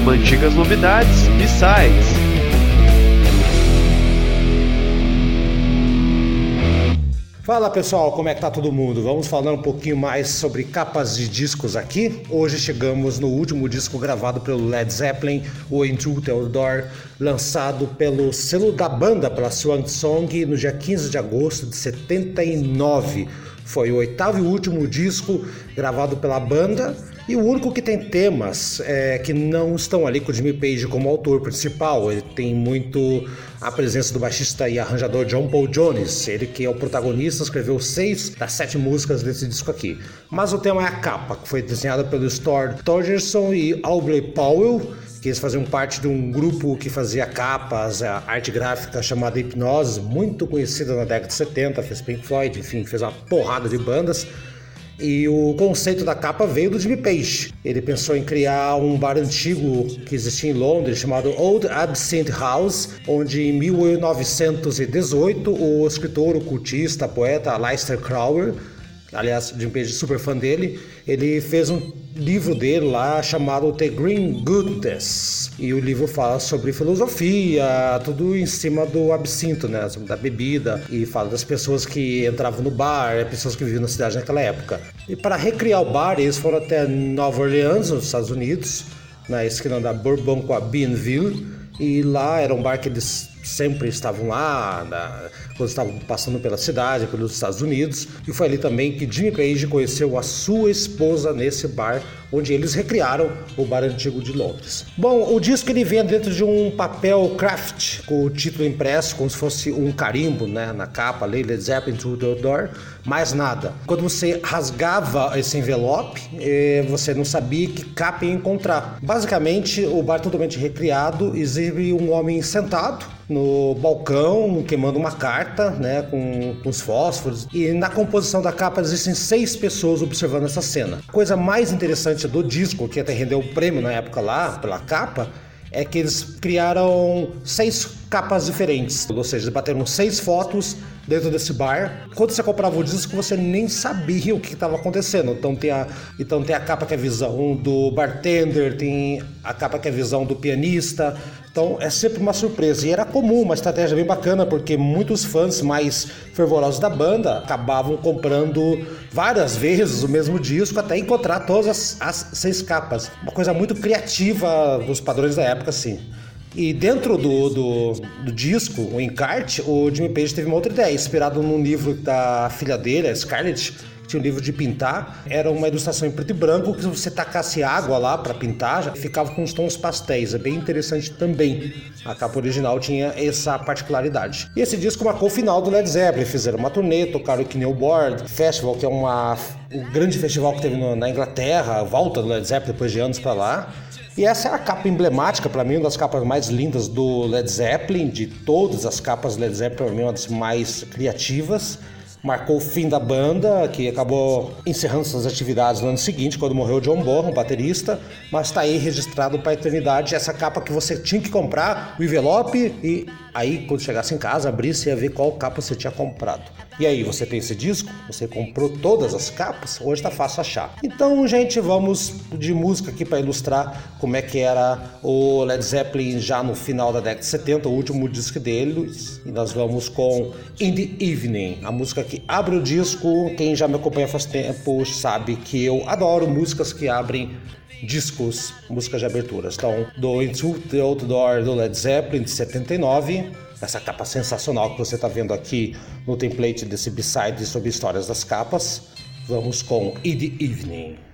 programa Antigas Novidades e Sites. Fala pessoal, como é que tá todo mundo? Vamos falar um pouquinho mais sobre capas de discos aqui. Hoje chegamos no último disco gravado pelo Led Zeppelin, o Into the Door, lançado pelo selo da banda, pela Swan Song, no dia 15 de agosto de 79. Foi o oitavo e último disco gravado pela banda e o único que tem temas é, que não estão ali com o Jimmy Page como autor principal. Ele tem muito a presença do baixista e arranjador John Paul Jones, ele que é o protagonista, escreveu seis das sete músicas desse disco aqui. Mas o tema é a capa, que foi desenhada pelo Stuart Torgerson e Aubrey Powell, que eles faziam parte de um grupo que fazia capas, a arte gráfica chamada Hipnose, muito conhecida na década de 70, fez Pink Floyd, enfim, fez uma porrada de bandas. E o conceito da capa veio do Jimmy Page. Ele pensou em criar um bar antigo que existia em Londres chamado Old Absinthe House, onde em 1918 o escritor, o cultista, poeta Leicester Crowell aliás, Jim Page super fã dele, ele fez um livro dele lá chamado The Green Goodness. E o livro fala sobre filosofia, tudo em cima do absinto, né? Da bebida. E fala das pessoas que entravam no bar, pessoas que viviam na cidade naquela época. E para recriar o bar, eles foram até Nova Orleans, nos Estados Unidos, na esquina da Bourbon com a Beanville. E lá era um bar que eles sempre estavam lá, na, quando estavam passando pela cidade, pelos Estados Unidos. E foi ali também que Jimmy Page conheceu a sua esposa nesse bar, onde eles recriaram o bar antigo de Londres. Bom, o disco ele vem dentro de um papel craft, com o título impresso, como se fosse um carimbo né, na capa, Led Zeppelin Through the Door, mais nada. Quando você rasgava esse envelope, eh, você não sabia que capa ia encontrar. Basicamente, o bar totalmente recriado exibe um homem sentado no balcão, queimando uma carta, né, com, com os fósforos. E na composição da capa existem seis pessoas observando essa cena. A coisa mais interessante do disco, que até rendeu o prêmio na época lá, pela capa, é que eles criaram seis capas diferentes. Ou seja, bateram seis fotos dentro desse bar. Quando você comprava o disco, você nem sabia o que estava acontecendo. Então tem, a, então tem a capa que é a visão do bartender, tem a capa que é a visão do pianista. Então é sempre uma surpresa. E era comum, uma estratégia bem bacana, porque muitos fãs mais fervorosos da banda acabavam comprando várias vezes o mesmo disco até encontrar todas as, as seis capas. Uma coisa muito criativa dos padrões da época, assim. E dentro do, do, do, disco, o encarte, o Jimmy Page teve uma outra ideia, inspirado num livro da filha dele, a Scarlett, que tinha um livro de pintar. Era uma ilustração em preto e branco, que se você tacasse água lá para pintar, já ficava com os tons pastéis. É bem interessante também. A capa original tinha essa particularidade. E esse disco marcou o final do Led Zeppelin. Fizeram uma turnê, tocaram o Kneel Festival, que é uma, um grande festival que teve na Inglaterra, volta do Led Zeppelin depois de anos para lá. E essa é a capa emblemática, para mim, uma das capas mais lindas do Led Zeppelin, de todas as capas Led Zeppelin, para mim, uma das mais criativas. Marcou o fim da banda, que acabou encerrando suas atividades no ano seguinte, quando morreu John Bonham, baterista, mas está aí registrado para a eternidade essa capa que você tinha que comprar, o envelope, e aí, quando chegasse em casa, abrisse e ia ver qual capa você tinha comprado. E aí, você tem esse disco? Você comprou todas as capas? Hoje tá fácil achar. Então, gente, vamos de música aqui para ilustrar como é que era o Led Zeppelin já no final da década de 70, o último disco deles. E nós vamos com In the Evening, a música que abre o disco. Quem já me acompanha faz tempo sabe que eu adoro músicas que abrem discos, músicas de aberturas. Então, do Into the Outdoor do Led Zeppelin de 79 essa capa sensacional que você está vendo aqui no template desse B-side sobre histórias das capas. Vamos com the Evening.